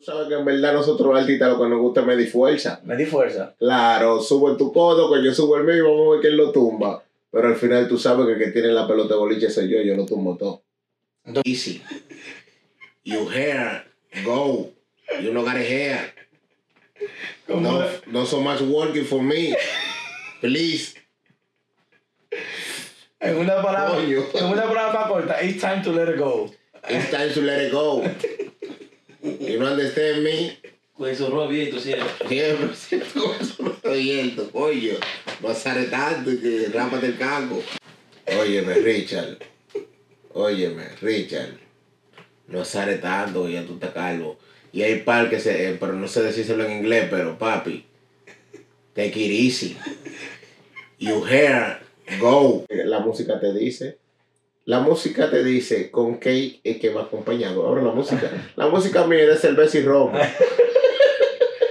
sabes que en verdad nosotros artistas lo que nos gusta es medir fuerza. Medir fuerza. Claro, sube tu codo, que yo subo el mío y vamos a ver quién lo tumba. Pero al final tú sabes que el que tiene la pelota de boliche soy yo, yo lo tumbo todo. Easy. You hair, go. You no got a hair. No, no so much working for me. Please. En una palabra, Coño. en una palabra corta, it's time to let it go. It's time to let it go. You don't understand me? Con esos ruedos bien, tú siempre. Siempre, siempre con no estoy yendo, coño. No sale tanto que rápate el caco. Óyeme, Richard. Óyeme, Richard. No sale tanto, ya tú estás calvo. Y hay par que se, eh, pero no sé decírselo en inglés, pero papi, take it easy. You hair, go. La música te dice. La música te dice con qué es que va acompañado. Ahora la música. La música mía es cerveza y ron.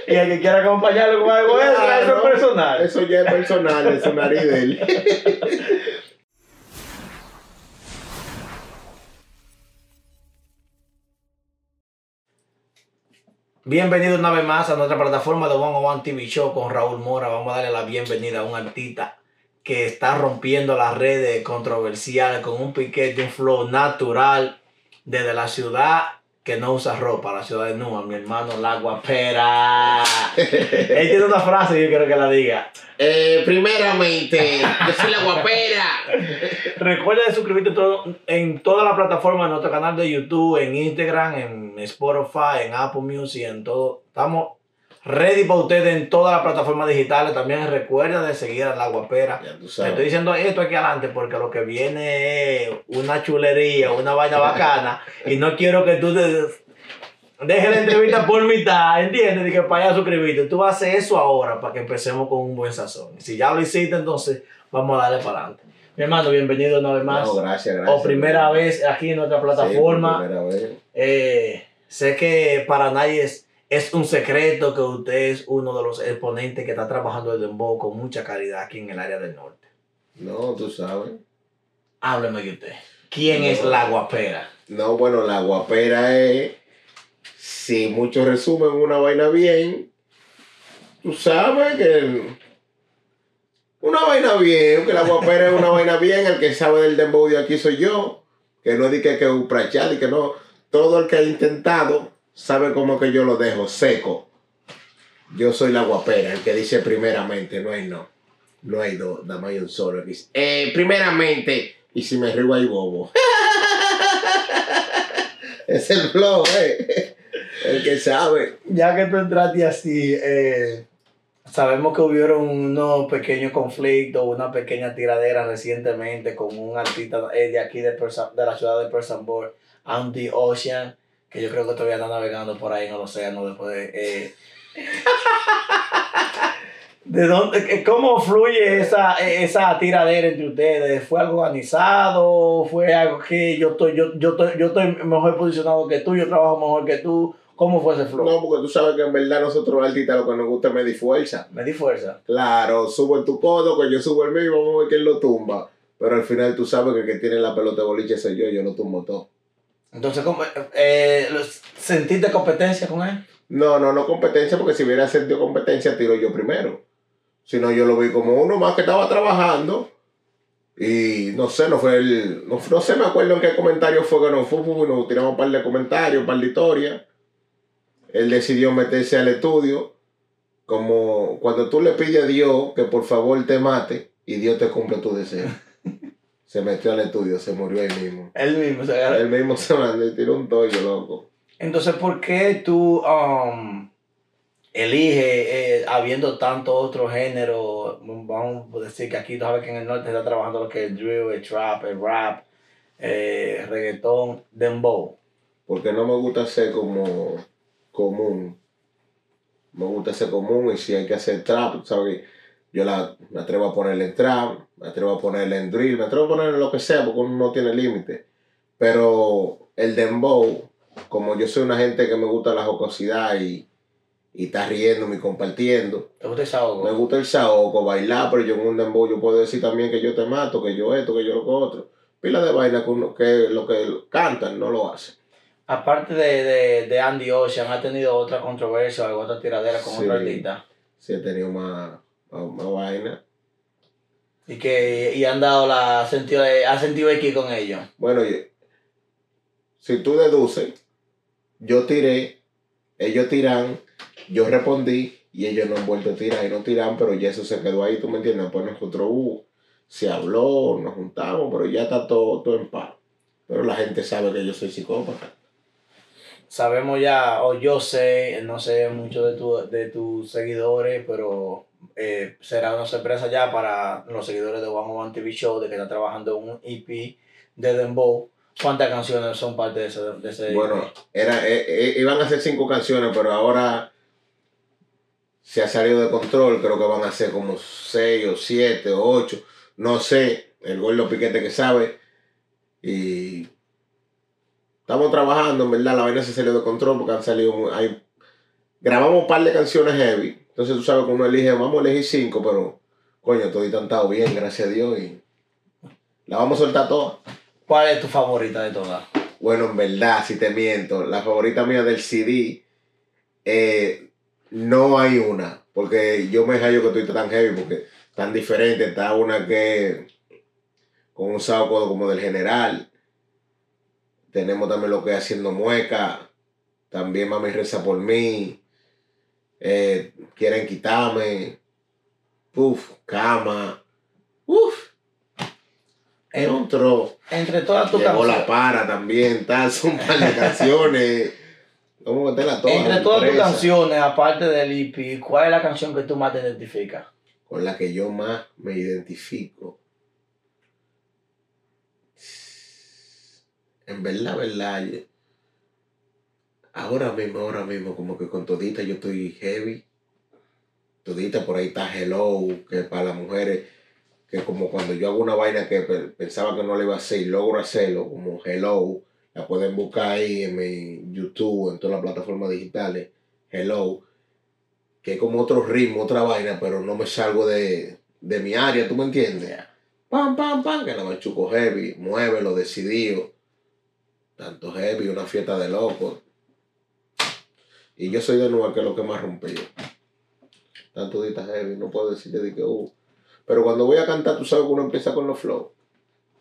Y el que quiera acompañarlo con algo extra, eso es personal. Eso ya es personal, es un nariz de él. Bienvenido una vez más a nuestra plataforma de One on One TV Show con Raúl Mora. Vamos a darle la bienvenida a un artista que está rompiendo las redes controversiales con un piquete, un flow natural desde la ciudad que no usa ropa, la ciudad de Nua, mi hermano La Guapera. Él tiene una frase y yo quiero que la diga. Eh, primeramente, yo soy la guapera. Recuerda de suscribirte todo- en toda la plataforma de nuestro canal de YouTube, en Instagram, en Spotify, en Apple Music, en todo. Estamos ready para ustedes en todas las plataformas digitales. También recuerda de seguir a La Guapera. Te estoy diciendo esto aquí adelante porque lo que viene es una chulería, una vaina bacana. y no quiero que tú te dejes la entrevista por mitad, ¿entiendes? Y que para allá suscribirte. Tú vas a hacer eso ahora para que empecemos con un buen sazón. Si ya lo hiciste, entonces vamos a darle para adelante. Mi hermano, bienvenido una vez más. No, gracias, gracias. o primera vez aquí en nuestra plataforma. Sí, primera vez. Eh, sé que para nadie es, es un secreto que usted es uno de los exponentes que está trabajando el dembow con mucha calidad aquí en el área del norte. No, tú sabes. Hábleme de usted. ¿Quién es la guapera? No, bueno, la guapera es. Si muchos resumen una vaina bien, tú sabes que. Una vaina bien, que la guapera es una vaina bien, el que sabe del dembow de aquí soy yo, que no di que que un prachal y que no. Todo el que ha intentado sabe cómo que yo lo dejo seco. Yo soy la guapera, el que dice primeramente, no hay no. No hay dos, más hay un solo. Eh, primeramente, y si me río hay bobo. es el flow, eh. El que sabe. Ya que tú entraste así, eh, sabemos que hubieron unos pequeños conflictos, una pequeña tiradera recientemente con un artista eh, de aquí de, Persa- de la ciudad de Persambor, Andy Ocean, que yo creo que todavía está navegando por ahí en el océano después de... eh, ¿De dónde, ¿Cómo fluye esa, esa tiradera entre ustedes? ¿Fue algo organizado? ¿Fue algo que yo estoy, yo, yo, estoy, yo estoy mejor posicionado que tú, yo trabajo mejor que tú? ¿Cómo fue ese flow? No, porque tú sabes que en verdad nosotros artistas lo que nos gusta es medir fuerza. Me di fuerza. Claro, subo en tu codo, que yo subo el mío y vamos a ver quién lo tumba. Pero al final tú sabes que el que tiene la pelota de boliche soy yo, yo lo tumbo todo. Entonces, ¿cómo, eh, lo- ¿sentiste competencia con él? No, no, no competencia, porque si hubiera sentido competencia, tiro yo primero. Si no, yo lo vi como uno más que estaba trabajando. Y no sé, no fue el. No, no sé, me acuerdo en qué comentario fue que nos fue, nos tiramos un par de comentarios, un par de historias. Él decidió meterse al estudio. Como cuando tú le pides a Dios que por favor te mate y Dios te cumple tu deseo. Se metió al estudio, se murió ahí mismo. Él mismo se agarró. Él mismo se mandó y tiró un tollo, loco. Entonces, ¿por qué tú um, eliges, eh, habiendo tanto otro género, vamos a decir que aquí tú sabes que en el norte se está trabajando lo que es el drill, el trap, el rap, eh, reggaetón, dembow? Porque no me gusta ser como común. Me gusta ser común y si hay que hacer trap, ¿sabes? Yo la, me atrevo a ponerle en trap, me atrevo a ponerle en drill, me atrevo a ponerle lo que sea porque uno no tiene límite. Pero el dembow, como yo soy una gente que me gusta la jocosidad y, y está riéndome y compartiendo, ¿Te gusta esa me gusta el saoco, bailar, pero yo en un dembow yo puedo decir también que yo te mato, que yo esto, que yo lo que otro. Pila de vaina que, uno, que lo que cantan no lo hacen. Aparte de, de, de Andy Ocean, ¿ha tenido otra controversia o alguna otra tiradera con Sí. otro artista? Sí, he tenido más, vaina. Y que y han dado la sentido, ha sentido X con ellos. Bueno, si tú deduces, yo tiré, ellos tiran, yo respondí y ellos no han vuelto a tirar y no tiran, pero ya eso se quedó ahí, tú me entiendes. Pues nosotros uh, se habló, nos juntamos, pero ya está todo, todo en paz. Pero la gente sabe que yo soy psicópata. Sabemos ya, o yo sé, no sé mucho de, tu, de tus seguidores, pero eh, será una sorpresa ya para los seguidores de One on One TV Show de que está trabajando un EP de Dembow. ¿Cuántas canciones son parte de ese, de ese Bueno, EP? era, eh, eh, iban a ser cinco canciones, pero ahora se ha salido de control. Creo que van a ser como seis o siete o ocho. No sé, el gordo piquete que sabe. Y estamos trabajando, en verdad, la vaina se salió de control porque han salido. Hay, grabamos un par de canciones heavy. Entonces tú sabes que uno elige, vamos a elegir cinco, pero coño, todo han estado bien, gracias a Dios. Y la vamos a soltar todas. ¿Cuál es tu favorita de todas? Bueno, en verdad, si te miento, la favorita mía del CD, eh, no hay una. Porque yo me hallo que estoy tan heavy, porque tan diferente. Está una que con un saco como del general. Tenemos también lo que es haciendo mueca. También mami reza por mí. Eh, quieren quitarme. Uf, cama. Uf. Es un tro. Entre todas tus Llegó la canciones. para también, tal, son par de canciones. Vamos a meterla todas. Entre todas tus canciones, aparte del EP, ¿cuál es la canción que tú más te identificas? Con la que yo más me identifico. En verdad, verdad. Ahora mismo, ahora mismo, como que con todita yo estoy heavy. Todita por ahí está Hello, que para las mujeres, que como cuando yo hago una vaina que pe- pensaba que no le iba a hacer y logro hacerlo, como Hello, la pueden buscar ahí en mi YouTube, en todas las plataformas digitales, Hello, que es como otro ritmo, otra vaina, pero no me salgo de, de mi área, ¿tú me entiendes? Pam, pam, pam, que la machuco heavy, muévelo, decidido. Tanto heavy, una fiesta de locos. Y yo soy de nuevo que es lo que más rompió. Tanto dita heavy, no puedo decirte de que, uh. Pero cuando voy a cantar, tú sabes que uno empieza con los flows.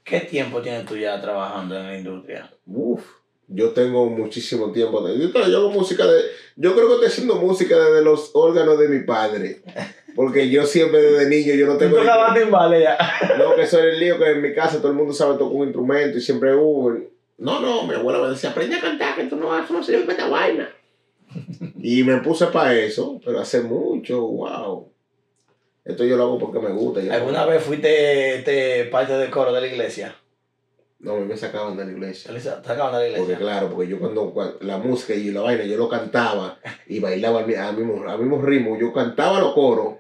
¿Qué tiempo tienes tú ya trabajando en la industria? Uf, yo tengo muchísimo tiempo. de- Yo, yo hago música de. Yo creo que estoy haciendo música desde los órganos de mi padre. Porque yo siempre desde niño, yo no Tú tengo. tocabas timbales ya. No, que era el lío que en mi casa todo el mundo sabe tocar un instrumento y siempre hubo. No, no, mi abuela me decía, aprende a cantar, que tú no vas a hacer esta vaina. Y me puse para eso, pero hace mucho, wow. Esto yo lo hago porque me gusta. ¿Alguna vez fuiste este, parte del coro de la iglesia? No, a mí me sacaban de la iglesia. ¿Te sacaban de la Porque iglesia? claro, porque yo cuando, cuando- la música y la vaina, yo lo cantaba y bailaba al, mi- al mismo, al mismo ritmo. Yo cantaba los coros,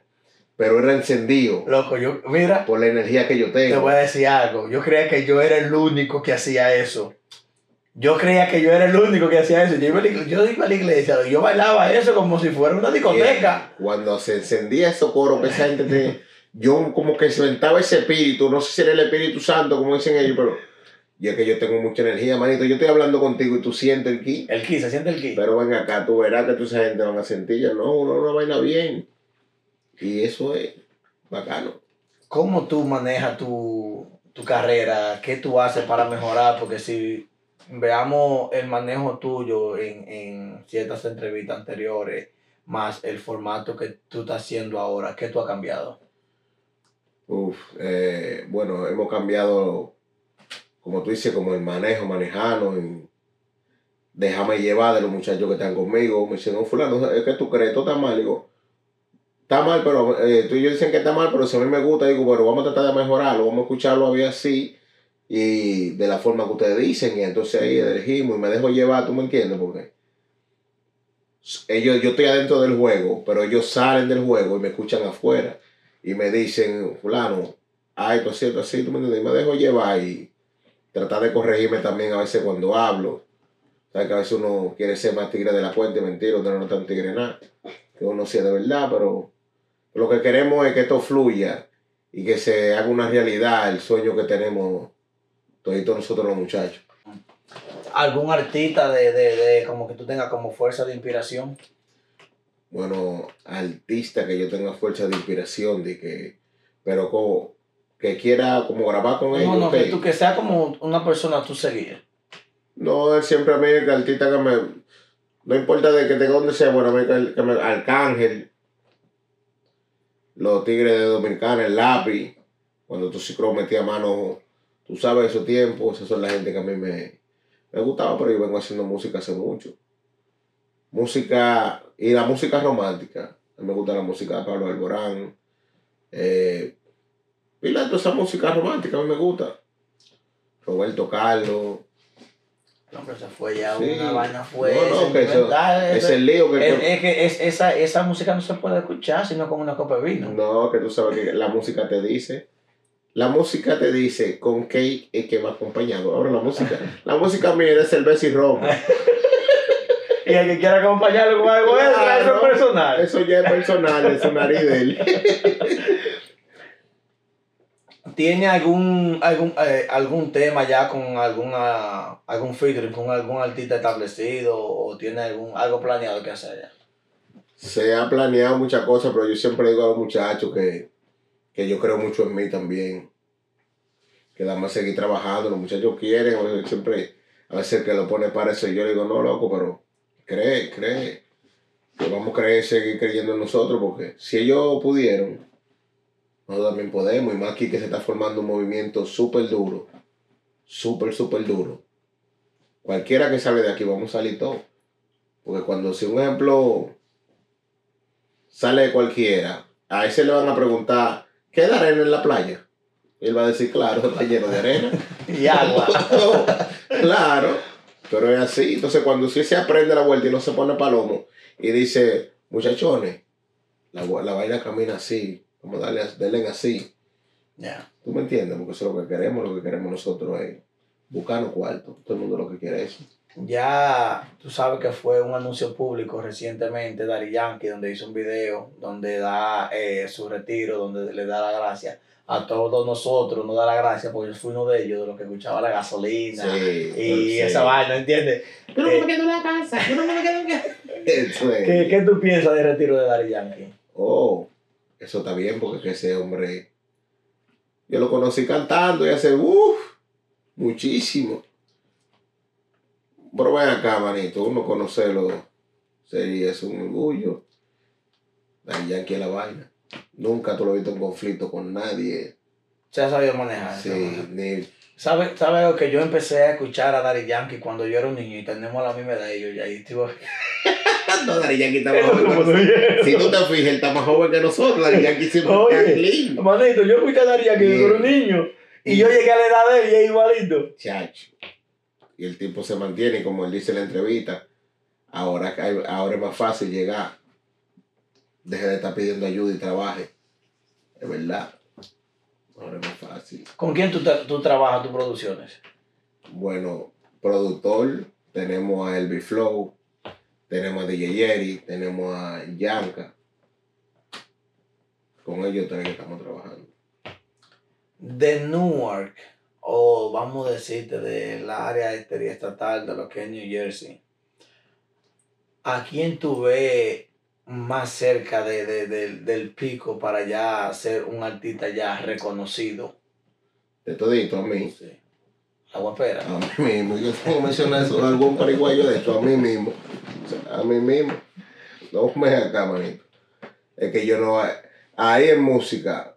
pero era encendido Loco, yo, mira, por la energía que yo te tengo. voy a decir algo. Yo creía que yo era el único que hacía eso. Yo creía que yo era el único que hacía eso. Yo iba a la, igle- yo iba a la iglesia yo bailaba eso como si fuera una discoteca. Cuando se encendía esos coros, que esa gente te- yo como que se ventaba ese espíritu, no sé si era el Espíritu Santo, como dicen ellos, pero yo es que yo tengo mucha energía, manito. Yo estoy hablando contigo y tú sientes el ki. El ki, se siente el ki. Pero ven acá, tú verás que tú esa gente van a sentir, ya no, uno una vaina bien. Y eso es bacano. ¿Cómo tú manejas tu, tu carrera? ¿Qué tú haces para mejorar? Porque si veamos el manejo tuyo en, en ciertas entrevistas anteriores, más el formato que tú estás haciendo ahora, ¿qué tú has cambiado? Uf, eh, bueno, hemos cambiado, como tú dices, como el manejo, manejarnos. y déjame llevar de los muchachos que están conmigo. Me dicen, no, fulano, es que tú crees, todo está mal. Digo, está mal, pero eh, tú y yo dicen que está mal, pero si a mí me gusta, digo, bueno, vamos a tratar de mejorarlo, vamos a escucharlo a ver así y de la forma que ustedes dicen. Y entonces ahí elegimos y me dejo llevar, ¿tú me entiendes? Porque ellos, yo estoy adentro del juego, pero ellos salen del juego y me escuchan afuera y me dicen, fulano, ay, esto es cierto, así, tú me entiendes, y me dejo llevar y tratar de corregirme también a veces cuando hablo. Sabes que a veces uno quiere ser más tigre de la puente, mentira, uno no es tan tigre nada, que uno sea de verdad, pero lo que queremos es que esto fluya y que se haga una realidad el sueño que tenemos todos nosotros los muchachos. ¿Algún artista de, de, de como que tú tengas como fuerza de inspiración? Bueno, artista que yo tenga fuerza de inspiración, de que, pero como, que quiera como grabar con ellos. No, no, que tú que sea como una persona tú seguir. No, él siempre a mí, el artista que me. No importa de que de dónde sea, bueno, a mí que, me. Arcángel, los Tigres de Dominicana, el lápiz, cuando tu ciclo metía mano, tú sabes esos tiempos, esas son la gente que a mí me, me gustaba, pero yo vengo haciendo música hace mucho. Música, y la música romántica. A mí me gusta la música de Pablo Alborán. Eh, y la, toda esa música romántica a mí me gusta. Roberto Carlos. No, pero se fue ya Sí. una vaina fue No, no, que eso- Es el lío que... es, es que es, esa, esa música no se puede escuchar sino con una copa de vino. No, que tú sabes que la música te dice. La música te dice con qué es que va acompañado. Ahora la música, la música mía es cerveza y ron. Y el que quiera acompañarlo con algo extra, eso es personal. Eso ya es personal, es nariz de él. ¿Tiene algún, algún, eh, algún tema ya con alguna, algún featuring con algún artista establecido o tiene algún, algo planeado que hacer ya? Se ha planeado muchas cosas, pero yo siempre digo a los muchachos que, que yo creo mucho en mí también. Que dame seguir trabajando, los muchachos quieren, siempre, a veces que lo pone para eso, yo le digo, no, loco, pero cree, cree. Que vamos a creer, seguir creyendo en nosotros, porque si ellos pudieron, nosotros también podemos, y más aquí que se está formando un movimiento súper duro, súper, súper duro. Cualquiera que sale de aquí, vamos a salir todos. Porque cuando, si un ejemplo sale cualquiera, a ese le van a preguntar, ¿qué de arena en la playa? Y él va a decir, claro, está lleno de arena. Y agua. claro, pero es así. Entonces, cuando sí se aprende la vuelta y no se pone palomo y dice, muchachones, la, la vaina camina así, vamos a darle, denle así. Ya. ¿Tú me entiendes? Porque eso es lo que queremos, lo que queremos nosotros es buscarnos cuarto. Todo el mundo lo que quiere es eso. Ya tú sabes que fue un anuncio público recientemente, Dari Yankee, donde hizo un video donde da eh, su retiro, donde le da la gracia a todos nosotros, no da la gracia porque yo fui uno de ellos, de los que escuchaba la gasolina Sí, y sí. esa vaina, ¿entiendes? Yo no Eh, me quedo en la casa, yo no me quedo en la casa. Es. ¿Qué, ¿Qué tú piensas del retiro de Dari Yankee? Oh, eso está bien porque que ese hombre, yo lo conocí cantando y hace, uff, muchísimo. Pero ven acá, manito, uno conocerlo sería es un orgullo. Daddy Yankee es la vaina. Nunca tú lo has visto en conflicto con nadie. Se ha sabido manejar. Sí, ni ¿Sabe, ¿Sabe algo que yo empecé a escuchar a Dari Yankee cuando yo era un niño y tenemos la misma edad y yo ya ahí estuvo. no, Daddy Yankee está más joven. Si tú te fijas, él está más joven que nosotros. Daddy Yankee siempre Oye. está clean. Manito, yo escuché a Dari Yankee cuando era un niño y yo llegué a la edad de él y es igualito. Chacho. Y el tipo se mantiene, como él dice en la entrevista, ahora, ahora es más fácil llegar. Deje de estar pidiendo ayuda y trabaje. Es verdad. Ahora es más fácil. ¿Con quién tú, tú trabajas tus producciones? Bueno, productor, tenemos a Elvi Flow, tenemos a DJ Jerry, tenemos a Yanka. Con ellos que estamos trabajando. De Newark, o vamos a decirte del área estatal de lo que es New Jersey, ¿a quién tú ves más cerca de, de- del- del pico para ya ser un artista ya reconocido? De todito a mí. Sí. La guapera. A mí mismo, yo tengo que mencionar eso, algún pariguayo de hecho, a mí mismo. O sea, a mí mismo. No me acá, manito. Es que yo no. Ahí en música,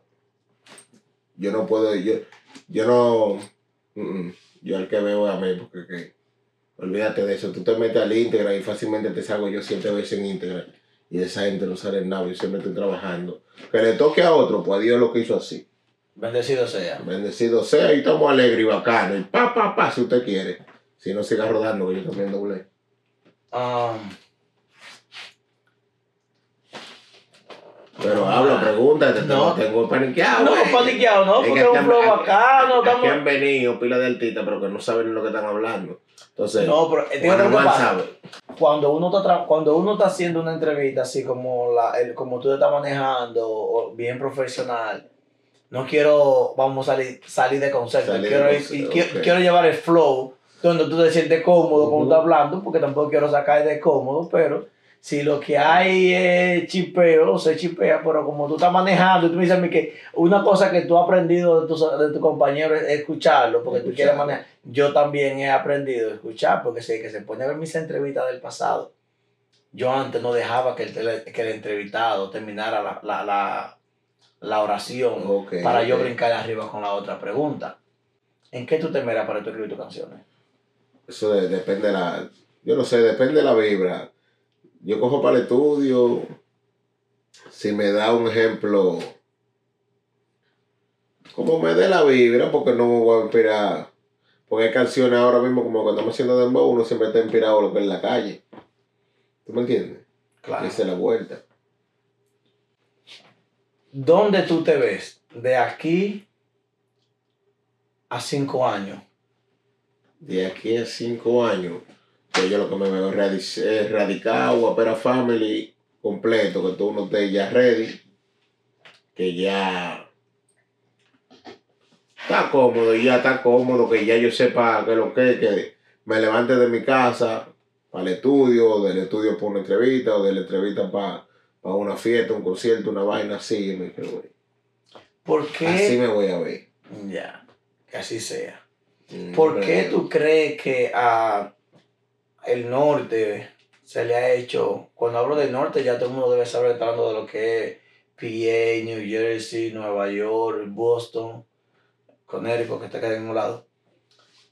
yo no puedo. Yo, yo no. mm, yo al que veo a mí, porque que, olvídate de eso. Tú te metes al íntegra y fácilmente te salgo yo siete veces en íntegra. Y esa gente no sale en nada, yo siempre estoy trabajando. Que le toque a otro, pues a Dios lo que hizo así. Bendecido sea. Bendecido sea y estamos alegres y bacanos. Y pa, pa, pa, si usted quiere. Si no, siga rodando, que yo también doblé. Um, Pero habla, pregúntate, No. te tengo paniqueado. no, güey. paniqueado, no, porque que es un flow bacano. Estamos- han venido pila de artistas, pero que no saben lo que están hablando. Entonces, No, pero eh, que Román pasa. sabe. Cuando uno, está cuando uno está haciendo una entrevista así como, la, el, como tú te estás manejando, o bien profesional, no quiero, vamos a salir, salir de concepto, Salir de quiero, ir- concepto, y quiero, ok. quiero llevar el flow donde tú te sientes cómodo cuando estás hablando, porque tampoco quiero sacar de cómodo, pero si lo que hay es chipeo, se chipea, pero como tú estás manejando, tú me dices a mí que una cosa que tú has aprendido de tu, de tu compañero es escucharlo, porque tú quieres manejar. Yo también he aprendido a escuchar, porque sé que se pone a ver mis entrevistas del pasado. Yo antes no dejaba que el, que el entrevistado terminara la, la, la, la oración para yo brincar arriba con la otra pregunta. ¿En qué tú te miras para tú escribir tus canciones? Eso de- depende de la. Yo no sé, depende de la vibra. Yo cojo para el estudio. Si me da un ejemplo. Como me dé la vibra, porque no me voy a inspirar. Porque hay canciones ahora mismo, como cuando estamos haciendo dembow, uno siempre está inspirado a lo que es la calle. ¿Tú me entiendes? Claro. Esa es la vuelta. ¿Dónde tú te ves de aquí a cinco años? De aquí a cinco años, que yo lo que me veo es es radicado, Guapera Family completo, que todo uno esté ya ready, que ya está cómodo, ya está cómodo, que ya yo sepa que lo que es, que me levante de mi casa para el estudio, o del estudio para una entrevista, o de la entrevista para, para una fiesta, un concierto, una vaina así, me ver. ¿Por así me voy a ver. Ya, que así sea. Mm, ¿Por qué tú crees que a el norte se le ha hecho, cuando hablo del norte ya todo el mundo debe saber, está hablando de lo que es PA, New Jersey, Nueva York, Boston, Connecticut, que está acá en un lado.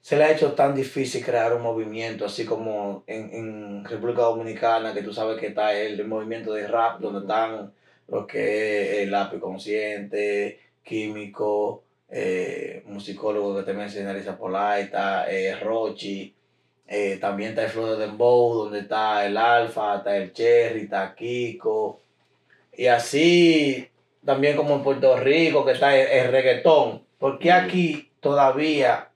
Se le ha hecho tan difícil crear un movimiento, así como en, en República Dominicana, que tú sabes que está el, el movimiento de rap, donde están lo que es el lápiz consciente, químico, eh, musicólogo que te mencioné, Elisa Polaita, eh, Rochi, eh, también está el Flow de Dembow, donde está el Alfa, está el Cherry, está Kiko, y así también como en Puerto Rico, que está el, el reggaetón. ¿Por qué aquí todavía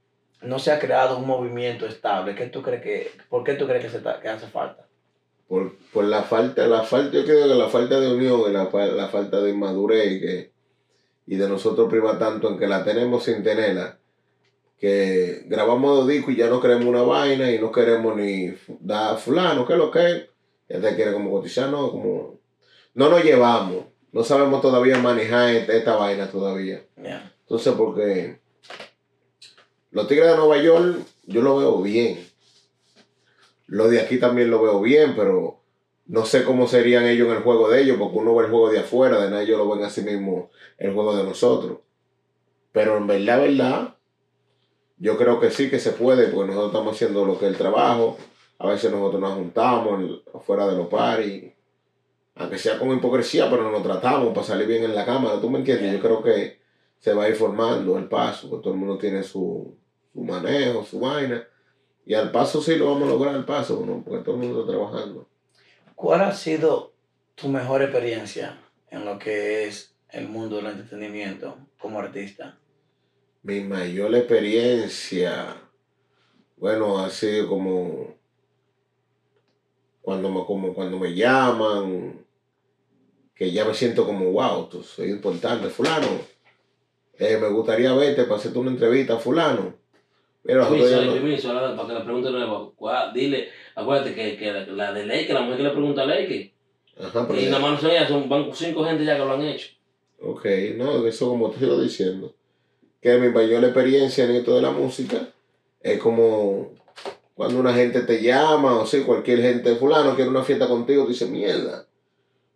no se ha creado un movimiento estable? ¿Qué tú crees que, ¿Por qué tú crees que, se ta- que hace falta? por, por la falta, la falta, yo creo que la falta de unión y la, la falta de inmadurez y, que, y de nosotros priva tanto en que la tenemos sin tenerla, que grabamos dos discos y ya no queremos una vaina y no queremos ni dar a fulano, ¿qué es lo que es? Ya te quiere como cotizar, no, como... No nos llevamos, no sabemos todavía manejar esta, esta vaina todavía. Entonces, porque los Tigres de Nueva York, yo lo veo bien. Lo de aquí también lo veo bien, pero no sé cómo serían ellos en el juego de ellos, porque uno ve el juego de afuera, de nada ellos lo ven así mismo el juego de nosotros. Pero en verdad, verdad, yo creo que sí que se puede, porque nosotros estamos haciendo lo que es el trabajo. A veces nosotros nos juntamos afuera de los paris, aunque sea con hipocresía, pero nos tratamos para salir bien en la cámara, ¿tú me entiendes? Yo creo que se va a ir formando el paso, que todo el mundo tiene su, su manejo, su vaina. Y al paso sí lo vamos a lograr al paso, ¿no? porque todo el mundo está trabajando. ¿Cuál ha sido tu mejor experiencia en lo que es el mundo del entretenimiento como artista? Mi mayor experiencia, bueno, ha sido como cuando me, como cuando me llaman, que ya me siento como, wow, tú soy importante, fulano. eh, me gustaría verte para hacerte una entrevista, fulano. Mira, Permiso, no- permiso, para que la pregunte nueva. ¿cuál? Dile, acuérdate que, que la, la de Ley, que la mujer que le pregunta a Ley, Ajá, pero y nada más no son ellas, son van cinco gente ya que lo han hecho. Ok, no, eso como te sigo diciendo. Que mi mayor experiencia en esto de la música es como cuando una gente te llama, o sí, cualquier gente, fulano quiere una fiesta contigo, tú dices, mierda,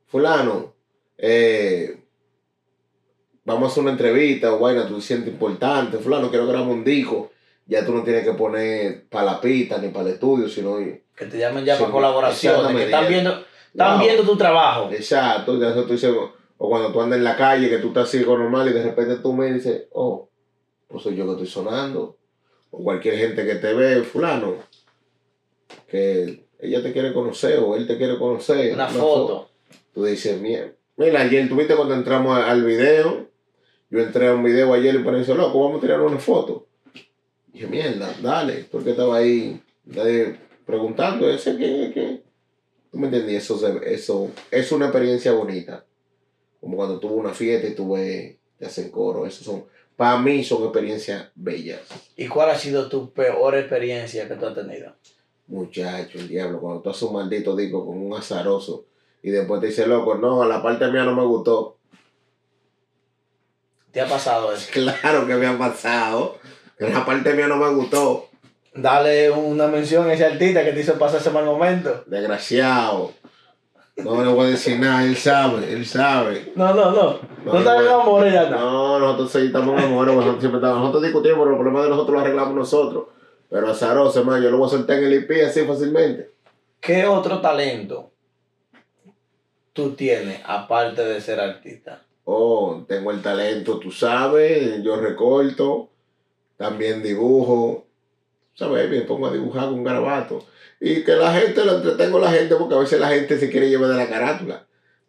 fulano, eh, vamos a hacer una entrevista, o vaina, tú te sientes importante, fulano, quiero grabar un disco, ya tú no tienes que poner para la pista ni para el estudio, sino, Que te llamen ya para colaboraciones, que están viendo, están Wow. viendo tu trabajo. Exacto, ya eso tú dices, o cuando tú andas en la calle, que tú estás así con normal y de repente tú me dices, oh, pues soy yo que estoy sonando. O cualquier gente que te ve, fulano, que ella te quiere conocer o él te quiere conocer. Una foto. Tú dices, mira, mira, ayer tuviste cuando entramos al video, yo entré a un video ayer y me dice, loco, vamos a tirar una foto. Y dije, mierda, dale, porque estaba ahí nadie preguntando, ¿ese qué? qué? ¿Tú me entendí? Eso, eso es una experiencia bonita. Como cuando tuve una fiesta y tuve, te hacen coro, eso son para mí son experiencias bellas. ¿Y cuál ha sido tu peor experiencia que tú has tenido? Muchacho, el diablo, cuando tú haces un maldito disco con un azaroso y después te dice, loco, no, la parte mía no me gustó. ¿Te ha pasado eso? Claro que me ha pasado. La parte mía no me gustó. Dale una mención a ese artista que te hizo pasar ese mal momento. Desgraciado. No le voy a decir nada, él sabe, él sabe. No, no, no. No, No, estás en no, amor ya no. No, nosotros sí estamos en amor, nosotros siempre estamos, nosotros discutimos, pero los problemas de nosotros los arreglamos nosotros. Pero azaroso, hermano, yo lo voy a soltar en el IP así fácilmente. ¿Qué otro talento tú tienes aparte de ser artista? Oh, tengo el talento, tú sabes, yo recorto, también dibujo, ¿sabes? Me pongo a dibujar con garabato. Y que la gente, lo entretengo a la gente, porque a veces la gente se quiere llevar de la carátula.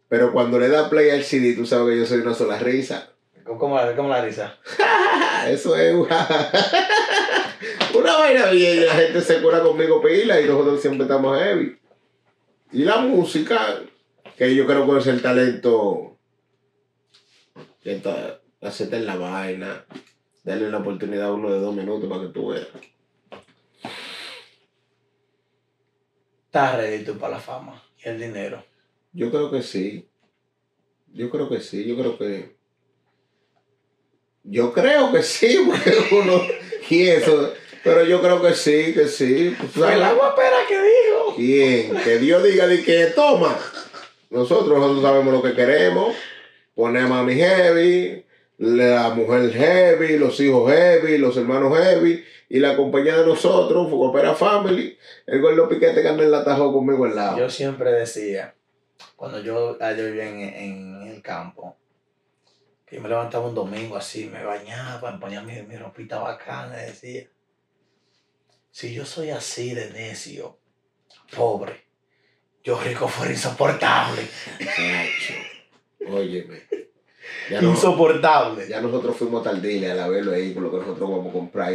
Pero cuando le da play al CD, tú sabes que yo soy una sola risa. ¿Cómo la, cómo la risa? Eso es una, una vaina bien, y la gente se cura conmigo pila y nosotros siempre estamos heavy. Y la música, que yo creo que es el talento que está- en la vaina, darle una oportunidad a uno de dos minutos para que tú veas. Estás ready tú para la fama y el dinero. Yo creo que sí. Yo creo que sí, yo creo que. Yo creo que sí, porque uno. Y eso. Pero yo creo que sí, que sí. Pues, Fue la guapera que dijo. ¿Quién? Que Dios diga de que toma. Nosotros, nosotros sabemos lo que queremos. Ponemos a mi heavy, la mujer heavy, los hijos heavy, los hermanos heavy y la compañía de nosotros, Fugopera Family, el gordo piquete que anda en la tajo conmigo al lado. Yo siempre decía, cuando yo, ah, yo vivía en, en el campo, que yo me levantaba un domingo así, me bañaba, me ponía mi, mi ropita bacana decía, si yo soy así de necio, pobre, yo rico fuera insoportable. Óyeme. Ya, no- Insoportable. ya nosotros fuimos tal dile a la ver el vehículo que nosotros vamos a comprar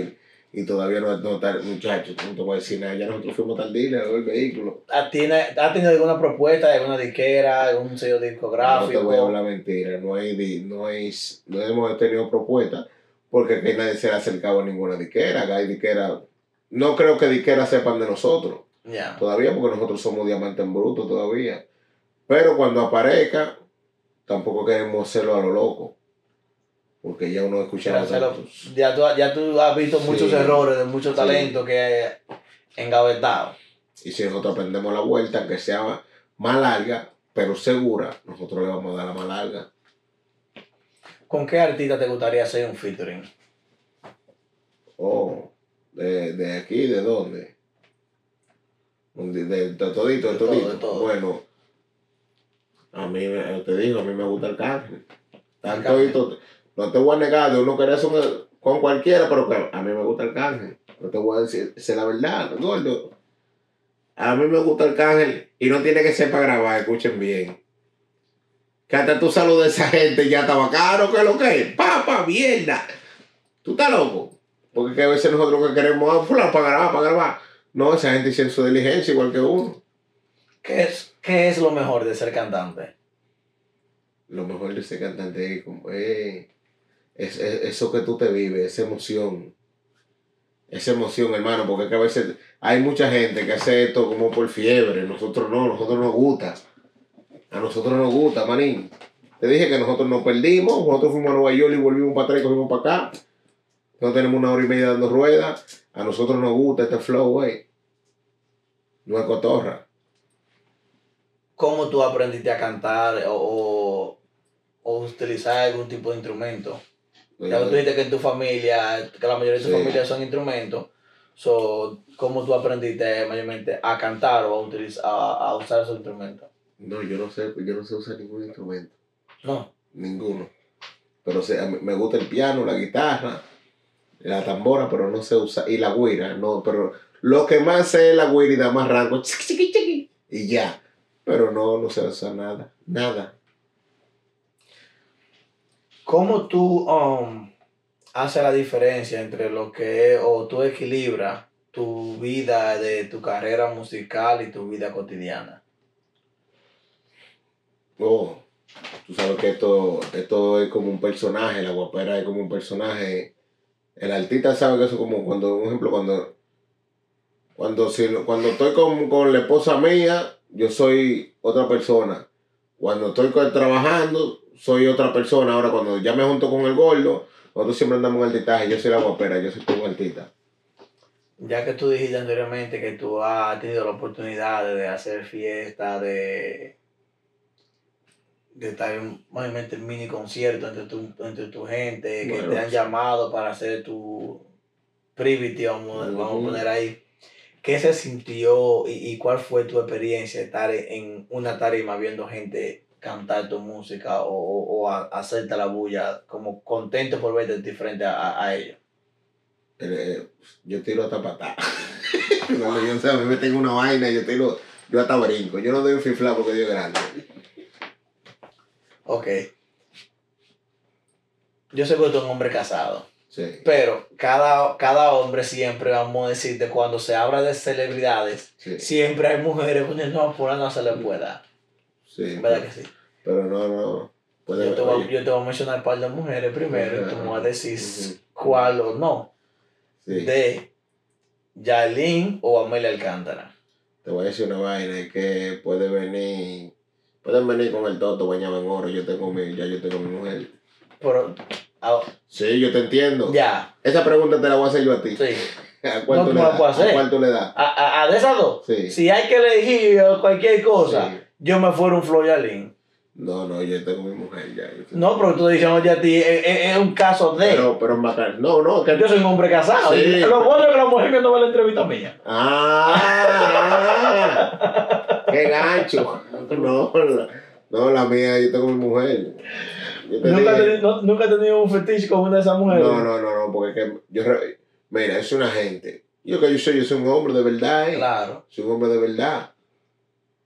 y, todavía no, no está, muchachos, no te voy a decir nada, ya nosotros fuimos tal dile a ver el vehículo. ¿Has tenido alguna propuesta de alguna disquera, algún sello No te discográfico? voy a hablar mentira, no hay, no hay, no hemos tenido propuesta porque aquí nadie se le ha acercado a ninguna disquera, acá hay disquera, no creo que disqueras sepan de nosotros todavía porque nosotros somos diamante en bruto todavía, pero cuando aparezca tampoco queremos hacerlo a lo loco porque ya uno escucha Quiero hacerlo- tantos. Ya tú, ya tú has visto muchos Sí. errores de muchos Sí. talentos que engavetados. y si nosotros aprendemos la vuelta que sea más larga pero segura, nosotros le vamos a dar la más larga. ¿Con qué artista te gustaría hacer un featuring? Oh, de, de aquí, ¿de dónde? De, de, de todito, de De todo, todito. de todo. Bueno, a mí, me- te digo, a mí me gusta el canje. Tan El canje. todito, no te voy a negar, de uno querer hacer un- con cualquiera, pero que a mí me gusta el canje. No te voy a decir, es la verdad, gordo. A mí me gusta el canje y no tiene que ser para grabar, escuchen bien. Que hasta tú saludas a esa gente ya estaba caro, que es lo que es. Papa, mierda. Tú estás loco. Porque que a veces nosotros que queremos, ah, para grabar, para grabar. No, esa gente hiciera su diligencia igual que uno. ¿Qué es, ¿Qué es lo mejor de ser cantante? Lo mejor de ese cantante es como, eh, es, es- eso que tú te vives, esa emoción. Esa emoción, hermano, porque a veces hay mucha gente que hace esto como por fiebre. Nosotros no, nosotros nos gusta. A nosotros nos gusta, manín. Te dije que nosotros nos perdimos, nosotros fuimos a Nueva York y volvimos para atrás y cogimos para acá. No tenemos una hora y media dando ruedas. A nosotros nos gusta este flow, güey. No es cotorra. ¿Cómo tú aprendiste a cantar o, o, utilizar algún tipo de instrumento? Ya tú dijiste que en tu familia, que la mayoría de tu Sí. familia son instrumentos. So, ¿Cómo tú aprendiste mayormente a cantar o a, utilizar, a, a usar esos instrumentos? No, yo no sé, yo no sé usar ningún instrumento. No. Ninguno. Pero sé, me gusta el piano, la guitarra, la tambora, pero no sé usar. Y la guira, no, pero lo que más sé es la guira y da más rango. Y ya. Pero no, sé usar nada. Nada. ¿Cómo tú um, haces la diferencia entre lo que es, o tú equilibras tu vida de tu carrera musical y tu vida cotidiana? Oh, tú sabes que esto, esto es como un personaje, la guapera es como un personaje. El artista sabe que eso es como cuando, un ejemplo, cuando, cuando, si, cuando estoy con, con la esposa mía, yo soy otra persona. Cuando estoy trabajando, soy otra persona. Ahora, cuando ya me junto con el gordo, nosotros siempre andamos en altitaje. Yo soy la guapera, yo soy como artista. Ya que tú dijiste anteriormente que tú has tenido la oportunidad de hacer fiestas, de, de estar en obviamente en mini concierto entre tu, entre tu gente, que te han llamado para hacer tu privity, vamos, vamos a poner ahí. ¿Qué se sintió y, y cuál fue tu experiencia estar en una tarima viendo gente cantar tu música o, o, o a- hacerte la bulla, como contento por verte frente a, a- ellos? Eh, yo tiro hasta patada. Cuando yo sé, a mí me tengo una vaina, yo tiro, yo hasta brinco. Yo no doy un fifla porque Dios es grande. Ok. Yo sé que tú eres un hombre casado, Sí, pero cada, cada hombre siempre, vamos a decirte, cuando se habla de celebridades, sí, siempre hay mujeres poniendo no, por no se le pueda. sí. ¿Verdad que sí? Pero no, no. Puede Yo te, voy, yo te voy a mencionar un par de mujeres primero y tú me vas a decir cuál o no. sí. De Yailin o Amelia Alcántara. Te voy a decir una vaina que puede venir, pueden venir con el toto bañado en oro. Yo tengo mi, ya yo tengo mi mujer. Pero, Sí, yo te entiendo. ya, Esa pregunta te la voy a hacer yo a ti. sí. ¿A cuál No, tú tú le das? ¿A cuál tú le das? A, a, a de esas dos, Sí. si hay que elegir cualquier cosa, Sí. yo me fuera un Flo Yailin. No, no, yo tengo mi mujer ya. No, pero tú diciendo ya a ti, es, es- es un caso de. Pero, pero es bacán. No, no, que yo soy un hombre casado. Sí. y Lo bueno es que la mujer que no ve la entrevista mía. Ah, qué gancho. No, no, la mía, yo tengo mi mujer. Nunca, tenido- no- nunca he tenido un fetiche con una de esas mujeres. no, no, no, no, porque es que yo, mira, es una gente. Yo que yo soy, yo soy un hombre de verdad, eh. Claro. Soy un hombre de verdad.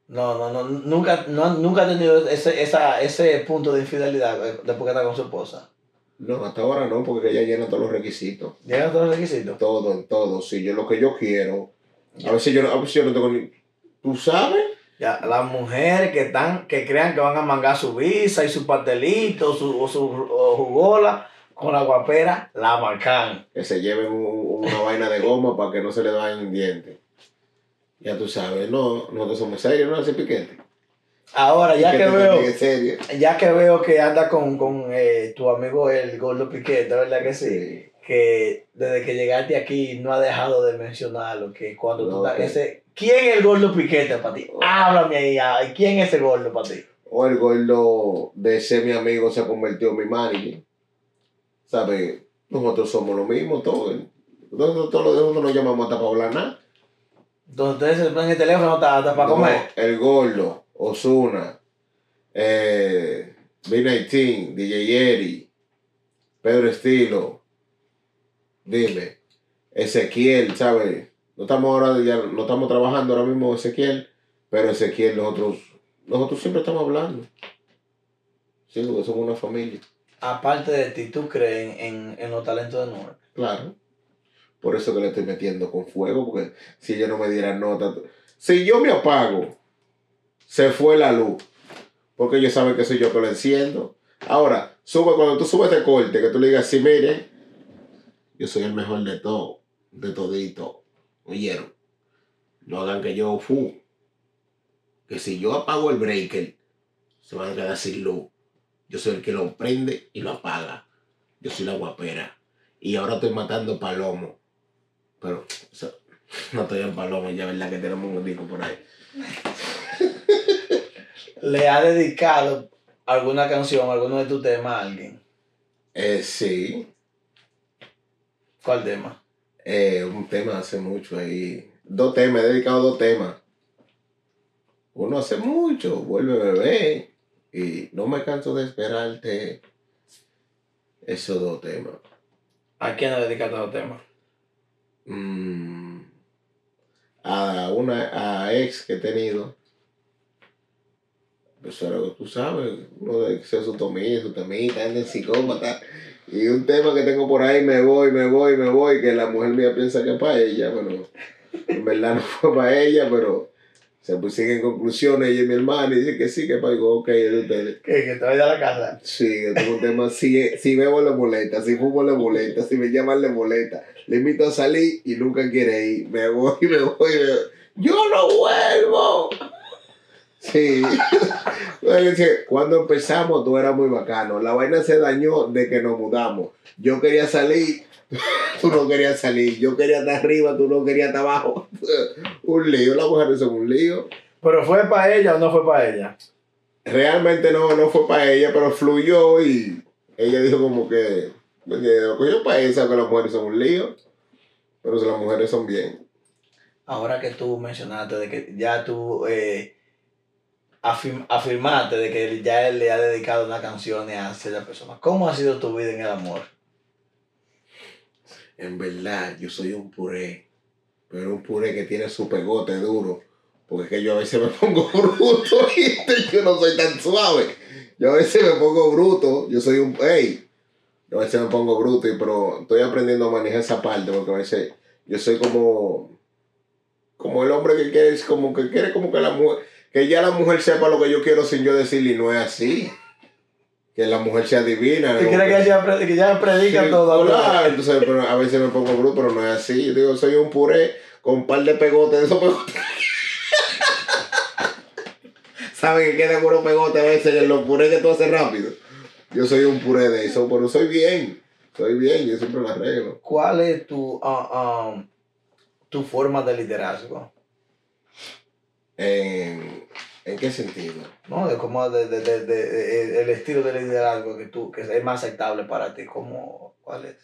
No, no, no. Nunca, no, nunca he tenido ese, esa, ese punto de infidelidad después que está con su esposa. No, hasta ahora no, porque ella llena todos los requisitos. ¿Llegan todos los requisitos? Todo, en todo. Si yo lo que yo quiero. A veces yo no, a veces yo no tengo ni. ¿Tú sabes? Ya, las mujeres que están, que crean que van a mangar su visa y su pastelito su, o su o jugola con la guapera, la marcan. que se lleven un- una vaina de goma para que no se le dañen dientes. Ya tú sabes, no, nosotros somos serios, no ese piquete. Ahora, ya que veo, serio. ya que veo que anda con, con eh, tu amigo el Gordo Piquete, ¿verdad que sí? Que desde que llegaste aquí no ha dejado de mencionarlo, que cuando tú estás, ese, ¿quién es el Gordo Piquete para ti? Háblame ahí, ah, ¿quién es ese Gordo para ti? O el gordo de ser mi amigo se ha convertido en mi manager. ¿Sabes? Nosotros somos lo mismo, todos. Nosotros todos nos llamamos hasta para hablar nada. Entonces ustedes se ponen el teléfono hasta, hasta para No, comer. El gordo, Osuna, eh, B19, DJ Eri, Pedro Estilo, dime, Ezequiel, ¿sabes? No estamos ahora, ya no estamos trabajando ahora mismo Ezequiel, pero Ezequiel nosotros, nosotros siempre estamos hablando. Sí, porque somos una familia, Aparte de ti, ¿tú crees en, en los talentos de Noel? claro. Por eso que le estoy metiendo con fuego, porque si ella no me diera nota, si yo me apago, se fue la luz, porque ellos saben que soy yo que lo enciendo. Ahora, sube, cuando tú subes este corte, que tú le digas, sí, miren, yo soy el mejor de todo, de todito. Oyeron, no hagan que yo fu. Que si yo apago el breaker, se van a quedar sin luz. Yo soy el que lo prende y lo apaga. Yo soy la guapera. Y ahora estoy matando palomo. Pero o sea, no estoy en palomo, ya verdad que tenemos un disco por ahí. ¿Le ha dedicado alguna canción, alguno de tus temas a alguien? Eh, sí, ¿Cuál tema? Eh, un tema hace mucho ahí. Dos temas, he dedicado dos temas. Uno hace mucho, vuelve bebé. Y no me canso de esperarte. Esos dos temas. ¿A quién le dedicaste los temas? Mm, a una a ex que he tenido. Pues ahora que tú sabes, uno de que sea su tomilla, su temita, anda en psicópata. Y un tema que tengo por ahí, me voy, me voy, me voy, que la mujer mía piensa que es para ella, bueno, en verdad no fue para ella, pero Se pues, siguen conclusiones, ella y mi hermana, y dice que sí, que para digo, ok, es de ustedes. ¿Qué? ¿Que te vaya a la casa? Sí, que tengo un tema, si, si bebo le molesta, si fumo le molesta, si me llaman le molesta, le invito a salir y nunca quiere ir, me voy, me voy, me voy. yo no vuelvo. Sí. Cuando empezamos tú eras muy bacano, la vaina se dañó de que nos mudamos. Yo quería salir, tú no querías salir, yo quería estar arriba, tú no querías estar abajo. un lío, las mujeres son un lío. ¿Pero fue para ella o no fue para ella? Realmente no, no fue para ella, pero fluyó y ella dijo como que, que lo cogió para ella, que las mujeres son un lío, pero si las mujeres son bien. Ahora que tú mencionaste de que ya tú eh, afirm- afirmaste de que ya él le ha dedicado una canción a cierta persona, ¿cómo ha sido tu vida en el amor? En verdad, yo soy un puré, pero un puré que tiene su pegote duro, porque es que yo a veces me pongo bruto y yo no soy tan suave. Yo a veces me pongo bruto, yo soy un... Hey, yo a veces me pongo bruto, pero estoy aprendiendo a manejar esa parte, porque a veces yo soy como... Como el hombre que quiere, como que quiere como que la mujer... Que ya la mujer sepa lo que yo quiero sin yo decirle y no es así. Que la mujer sea divina. ¿Tú quieres que ella, que ella predica Sí, todo? hola. Entonces, pero a veces me pongo bruto, pero no es así. Yo digo, soy un puré con un par de pegotes, de esos pegotes. ¿Saben que quedan unos pegotes a veces en los purés que tú haces rápido? Yo soy un puré de eso, pero soy bien. Soy bien, yo siempre lo arreglo. ¿Cuál es tu, ah, um, tu forma de liderazgo? ¿En, ¿en qué sentido? ¿No? De cómo de, de, de, de- el estilo de liderazgo que tú que es más aceptable para ti, ¿cómo, ¿cuál es?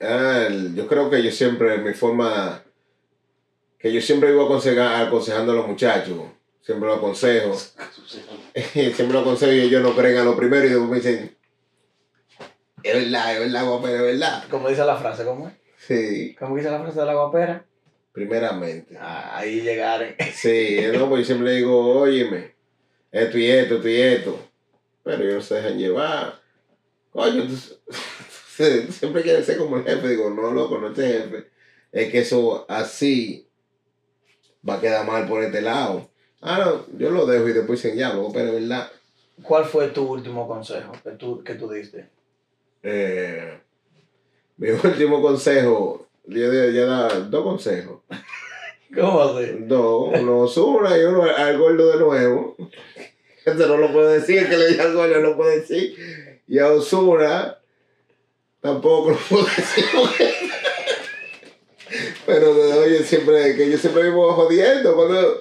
Ah, el- yo creo que yo siempre, mi forma, que yo siempre vivo aconseja- aconsejando a los muchachos. Siempre lo aconsejo. siempre lo aconsejo y ellos no creen a lo primero y después me dicen, es verdad, es verdad, guapera, es verdad. ¿Cómo dice la frase? ¿Cómo es? Sí, ¿Cómo dice la frase de la guapera? Primeramente. Ah, ahí llegaron. Sí, no, pues yo siempre le digo, óyeme, esto y esto, esto y esto. Pero ellos no se dejan llevar. Coño, tú, tú siempre quieres ser como el jefe. Digo, no, loco, no es el jefe. Es que eso así va a quedar mal por este lado. Ah, no, yo lo dejo y después dicen, ya, loco, pero es verdad. ¿Cuál fue tu último consejo que tú, que tú diste? Eh, mi último consejo, di- ya da dos consejos. ¿Cómo así? Dos, uno Osuna y uno al gordo de nuevo. Eso no lo puedo decir, el que le diga al gordo no lo puedo decir. Y a Osuna tampoco lo puedo decir. Pero oye, siempre, que yo siempre vivo jodiendo. Cuando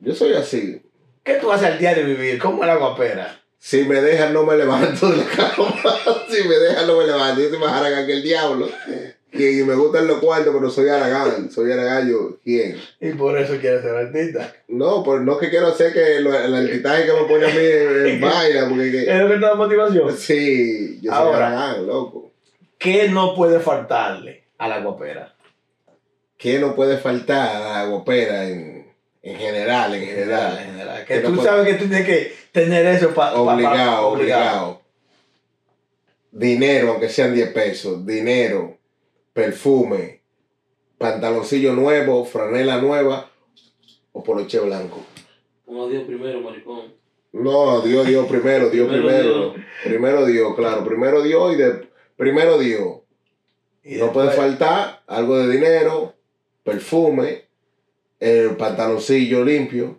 yo soy así. ¿Qué tú haces al diario vivir? ¿Cómo la guapera? Si me dejan, no me levanto de la cama. Si me dejan, no me levanto. Yo soy más aragán que el diablo. Y me gustan los cuartos, pero soy aragán. Soy aragán yo. ¿Quién? Y por eso quieres ser artista. No, pues no es que quiero hacer que lo- el altitaje que me pone a mí en, en vaina, porque que- ¿Es lo que te da motivación? sí, yo soy aragán, loco. ¿Qué no puede faltarle a la guapera? ¿Qué no puede faltar a la guapera en, en general, en En general, en general? Que Que no tú sabes que tú tienes que tener eso para... Obligado, obligado. Dinero, aunque sean 10 pesos, dinero, perfume, pantaloncillo nuevo, franela nueva o poloche blanco. A Dios primero, maricón. No, Dios, Dios primero, Dios Primero primero. Primero Dios, claro, primero Dios y de primero Dios. Y No puede faltar algo de dinero, perfume, el pantaloncillo limpio,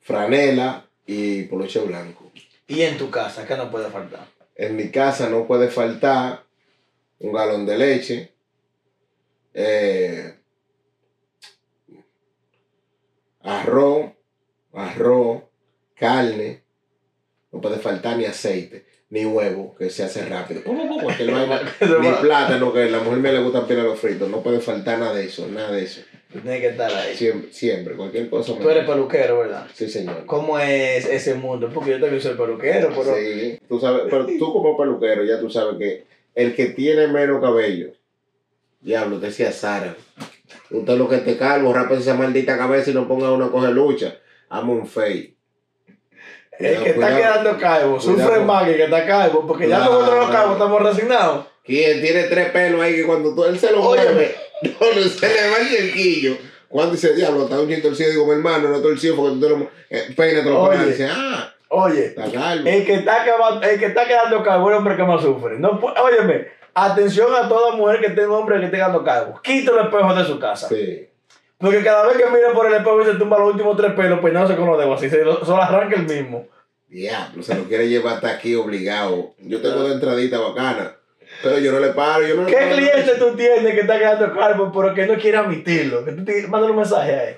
franela y poloche blanco. Y en tu casa, ¿qué no puede faltar? En mi casa no puede faltar un galón de leche, eh, arroz, arroz, carne, no puede faltar ni aceite, ni huevo, que se hace rápido. Pum, cualquier vaina. ni plátano, que a la mujer me le gusta pila los fritos. No puede faltar nada de eso, nada de eso. Tú tienes que estar ahí. Siempre, siempre cualquier cosa. Tú eres peluquero, ¿verdad? Sí, señor. ¿Cómo es ese mundo? Porque yo también soy peluquero, pero... Sí, tú sabes, pero tú como peluquero ya tú sabes que el que tiene menos cabello, diablo, te decía Sara, usted lo que te calvo, rapa esa maldita cabeza y no ponga una coge lucha, amo un fake. El que está Cuidado. quedando calvo, sufre más que el que está calvo, porque ya nosotros los calvos estamos resignados. Quien tiene tres pelos ahí que cuando tú, él se lo mueve, no, no se le va el cerquillo. Cuando dice, diablo, está un torcido, digo, mi hermano, no torcido porque tú te lo. Eh, te lo pones. Dice, ah, Oye, el que está, el que está quedando calvo es el hombre que más sufre. No, óyeme, atención a toda mujer que tenga hombre que esté quedando calvo. Quita el espejo de su casa. Sí. Porque cada vez que mira por el espejo y se tumba los últimos tres pelos, peinándose con los dedos así, se lo, solo arranca el mismo. Diablo, se lo quiere llevar hasta aquí obligado. Yo tengo una entradita bacana, pero yo no le paro, yo no le ¿Qué paro. cliente tú tienes que está quedando calvo pero que no quiere admitirlo? Que tú te mandas un mensaje a él.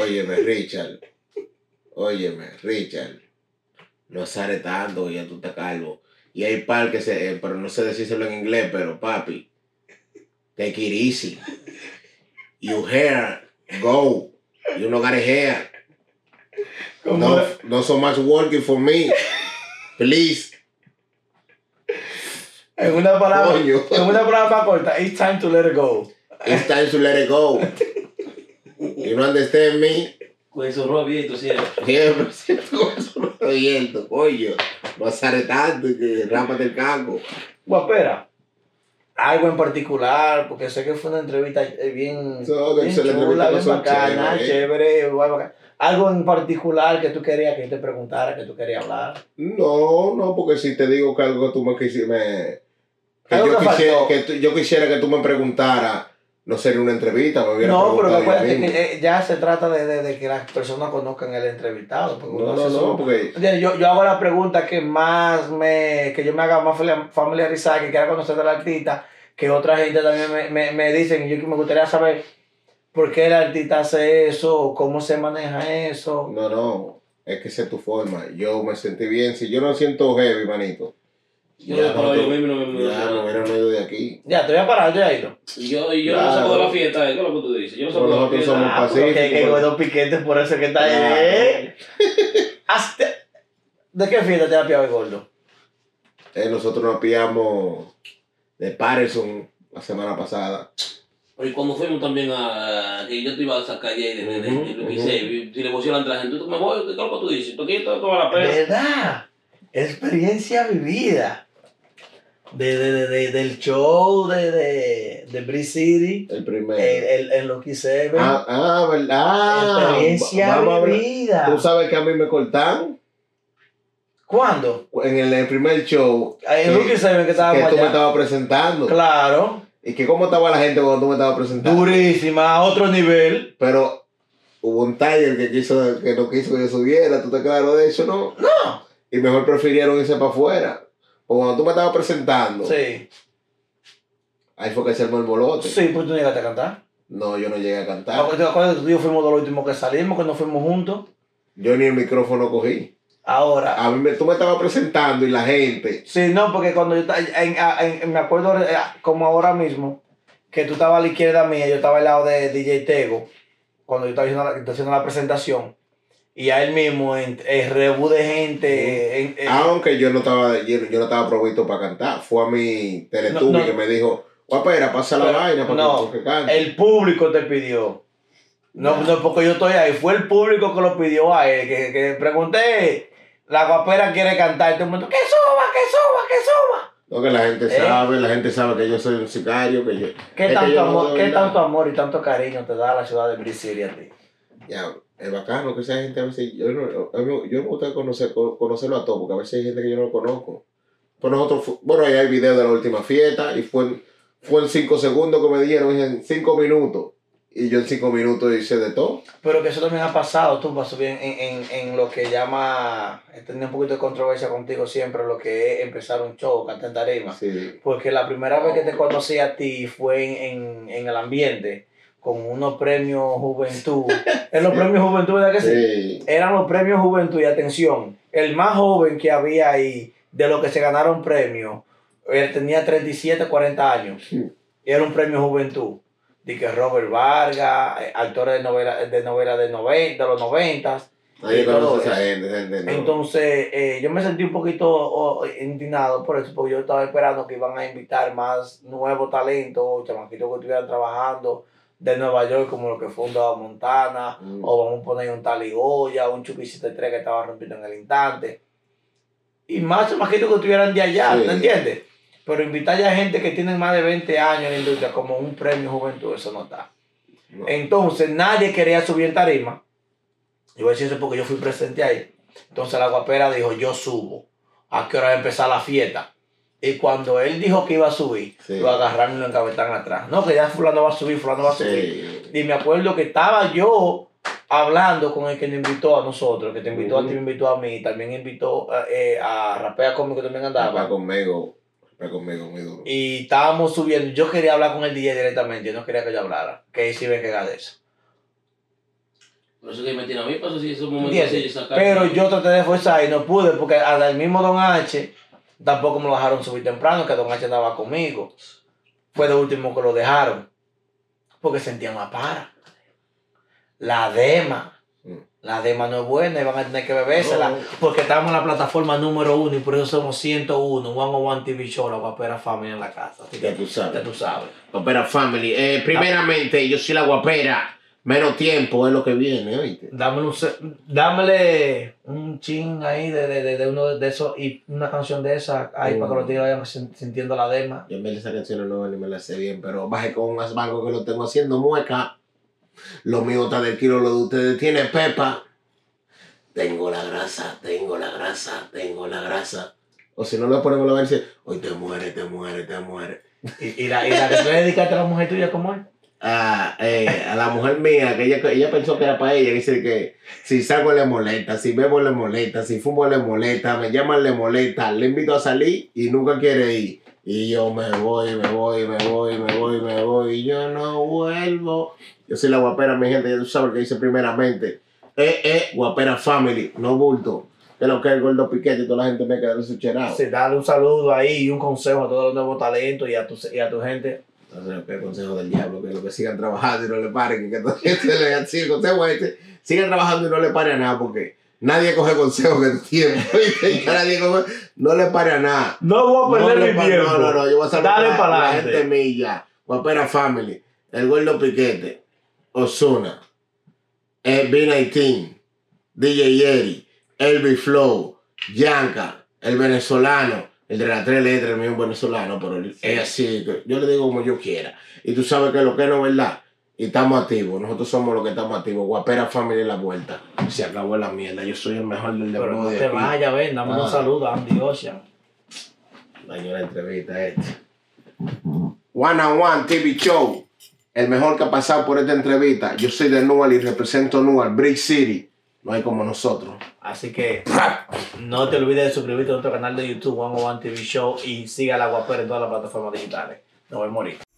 Óyeme, Richard. Óyeme, Richard. No sale tanto, ya tú estás calvo. Y hay par que se, eh, pero no sé decírselo en inglés, pero papi, take it easy. You hair, go. You no got a hair. No, no so much working for me. Please. en una palabra, Coño. en una palabra más corta, it's time to let it go. It's time to let it go. You no understand me? Con esos robos bien, tú siempre. Siempre, siempre con no estoy viendo, coño. No sale tanto que rápate el caco. Guapera, algo en particular, porque sé que fue una entrevista eh, bien, So, bien excelente chula, entrevista, bien bacana, chévere, guay, bacana. Algo en particular que tú querías que yo te preguntara, que tú querías hablar. No, no, porque si te digo que algo tú me quisieras, me, que yo, que quisiera, que tú- yo quisiera que tú me preguntaras, no sería una entrevista, me hubiera No, pero acuérdate que eh, ya se trata de, de- de que las personas conozcan el entrevistado. porque No, no, no, su- porque Entiendes, Yo, yo hago la pregunta que más me, que yo me haga más familiarizar, que quiera conocer del artista, que otra gente también me, me, me dicen, yo que me gustaría saber por qué el artista hace eso, cómo se maneja eso. no, no, es que esa es tu forma. Yo me sentí bien, si yo no siento heavy, manito. Yo no para yo mismo, no me Ya, no hubiera ido de aquí. Ya, te voy a parar, ya ido. Y yo, y yo no Claro. saco de la fiesta, ¿eh? ¿qué es lo que tú dices? Yo no saco Bueno, de la nosotros fiesta. somos Ah, pacíficos. que hay dos piquetes, por eso que está ahí. ¿eh? Hasta- ¿De qué fiesta te ha pillado el gordo? Eh, nosotros nos pillamos de Patterson la semana pasada. Y cuando fuimos también a. que yo te iba a sacar ahí de, de, de, de Luis Ujú, XVI, si le pusieron la gente, tú me voy, ¿qué es lo que tú dices? ¿Tú quieres toda la pena? ¿Verdad? Experiencia vivida. De, de, de, de- del show de, de, de Breeze City, El primero. el, el, el Lucky Seven. ah, ah, ¿verdad? experiencia vivida. Tú sabes que a mí me cortaron ¿Cuándo? en el, el primer show El que- Lucky Seven que que estábamos tú me allá. estabas presentando. Claro. Y que cómo estaba la gente cuando tú me estabas presentando. Durísima, a otro nivel. Pero hubo un Tiger que quiso, que no quiso que yo subiera, ¿tú te claro de eso, no? No. Y mejor prefirieron irse para afuera. O cuando tú me estabas presentando, Sí. ahí fue que se armó el bolote. Sí, pues tú no llegaste a cantar. No, yo no llegué a cantar. Ah, ¿Te acuerdas que tú y yo fuimos de los últimos que salimos, que nos fuimos juntos? Yo ni el micrófono cogí. Ahora, A mí me, tú me estabas presentando y la gente. Sí, no, porque cuando yo estaba, en, en- en- me acuerdo eh, como ahora mismo, que tú estabas a la izquierda mía, yo estaba al lado de DJ Tego, cuando yo estaba haciendo la, haciendo la presentación, y a él mismo, en, el rebu de gente, en- en- Aunque yo no estaba, yo, yo no estaba provisto para cantar. Fue a mi No, no. que me dijo, guapera, pasa la Pero, vaina para no, que, cante. el público te pidió. No, no, porque yo estoy ahí, fue el público que lo pidió a él, que, que pregunté, la guapera quiere cantar, y todo el mundo, que suba, que suba, que suba. No, que la gente ¿Eh? sabe, la gente sabe que yo soy un sicario, que yo... ¿Qué, que tanto yo amor, ¿Qué tanto amor y tanto cariño te da la ciudad de City a ti? Ya, es bacano que esa gente a veces, yo, no, a mí- yo me gusta conocer, co- conocerlo a todos, porque a veces hay gente que yo no conozco. Pues nosotros, bueno, ahí hay video de la última fiesta y fue en, fue en cinco segundos que me dieron, en cinco minutos. Y yo en cinco minutos hice de todo. Pero que eso también ha pasado, tú pasó bien en, en, en lo que llama, he tenido un poquito de controversia contigo siempre, lo que es empezar un show, cantar en tarima. Sí. Porque la primera vez que te conocí a ti fue en, en, en el ambiente, con unos premios juventud. en los premios juventud, ¿verdad que sí? Sí. Eran los premios juventud y atención, el más joven que había ahí, de los que se ganaron premios, él tenía 37, 40 años. Sí. Y era un premio juventud. De que Robert Vargas, actores de novela de, novela de, noven- de los 90. Ahí esa gente, gente no. Entonces, eh, yo me sentí un poquito oh, indignado por eso, porque yo estaba esperando que iban a invitar más nuevos talentos, chamaquitos que estuvieran trabajando de Nueva York, como lo que fue un Dado Montana, Mm. o vamos a poner un Taligoya, un Chucky 73 que estaba rompiendo en el instante. Y más chamaquitos que estuvieran de allá, Sí. ¿te entiendes? Pero invitar ya gente que tienen más de 20 años en la industria como un premio juventud, eso no está. No. Entonces nadie quería subir en tarima. Yo voy a decir eso porque yo fui presente ahí. Entonces la guapera dijo, yo subo. ¿A qué hora va a empezar la fiesta? Y cuando él dijo que iba a subir, Sí. lo agarraron y lo encabetaron atrás. No, que ya fulano va a subir, fulano va a subir. Sí. Y me acuerdo que estaba yo hablando con el que nos invitó a nosotros, que te invitó a ti, me invitó a mí, también invitó eh, a Rapea Cómico que también Va andaba. conmigo. Va conmigo muy duro. Y estábamos subiendo. Yo quería hablar con el DJ directamente, yo no quería que yo hablara. Que ahí sí me de eso. Por eso que me tiene a mí, pasa si esos momentos así. Pero yo traté de forzar y no pude porque hasta el mismo Don H tampoco me lo dejaron subir temprano, que Don H andaba conmigo. Fue de último que lo dejaron. Porque sentían más para. La dema. Mm. La dema no es buena y van a tener que bebérsela. No. Porque estamos en la plataforma número uno y por eso somos 101. One on One TV Show, la guapera familia en la casa. Así que Ya tú sabes. ya tú sabes. Guapera Family. Eh, primeramente, yo soy la guapera. Menos tiempo es lo que viene, oíste. Dámele un, dámele un chin ahí de, de, de, de uno de esos y una canción de esa ahí Mm. para que los tigres vayan sin- sintiendo la dema. Yo en vez de esa canción no ni me la sé bien, pero baje con un asbanco que lo tengo haciendo mueca. Lo mío está del kilo, lo de ustedes tiene pepa. Tengo la grasa, tengo la grasa, tengo la grasa. O si no lo ponemos la verse, hoy te muere, te muere, te muere. Y, y la, y la que tú le dedicaste a la mujer tuya, ¿cómo es? A, eh, a la mujer mía, que ella, ella pensó que era para ella, dice que si salgo le molesta, si bebo le molesta, si fumo le molesta, me llaman le molesta, le invito a salir y nunca quiere ir. Y yo me voy, me voy, me voy, me voy, me voy, y yo no vuelvo. Yo soy la guapera, mi gente, ya tú sabes lo que dice primeramente. Eh, eh, guapera family, no bulto. Que lo que es el gordo piquete y toda la gente me queda su. Sí, dale un saludo ahí y un consejo a todos los nuevos talentos y a tu, y a tu gente. Entonces, el consejo del diablo, que lo que sigan trabajando y no le paren, que el consejo es este, sigan trabajando y no le paren a nada, porque nadie coge consejo que tiempo, nadie coge, no le pare a nada. No voy No, le pa- no, no, no, yo voy a saludar Dale a la, para la gente milla, Guapera Family, el Gordo Piquete, Osuna, el B19, DJ Yeri, Elvi Flow, Yanka, el venezolano, el de las tres letras, el mismo venezolano, pero él- es así, yo le digo como yo quiera. Y tú sabes que lo que no es verdad. Y estamos activos, nosotros somos los que estamos activos. Guapera Family la vuelta. Se acabó la mierda, yo soy el mejor del Pero no te aquí. vayas, ven, dame Ah. un saludo a Andy Ocean. Dañó la entrevista esta. One on One TV Show. El mejor que ha pasado por esta entrevista. Yo soy de Nual y represento Nual, Brick City. No hay como nosotros. Así que no te olvides de suscribirte a nuestro canal de YouTube, One on One TV Show, y siga la guapera en todas las plataformas digitales. Nos vemos.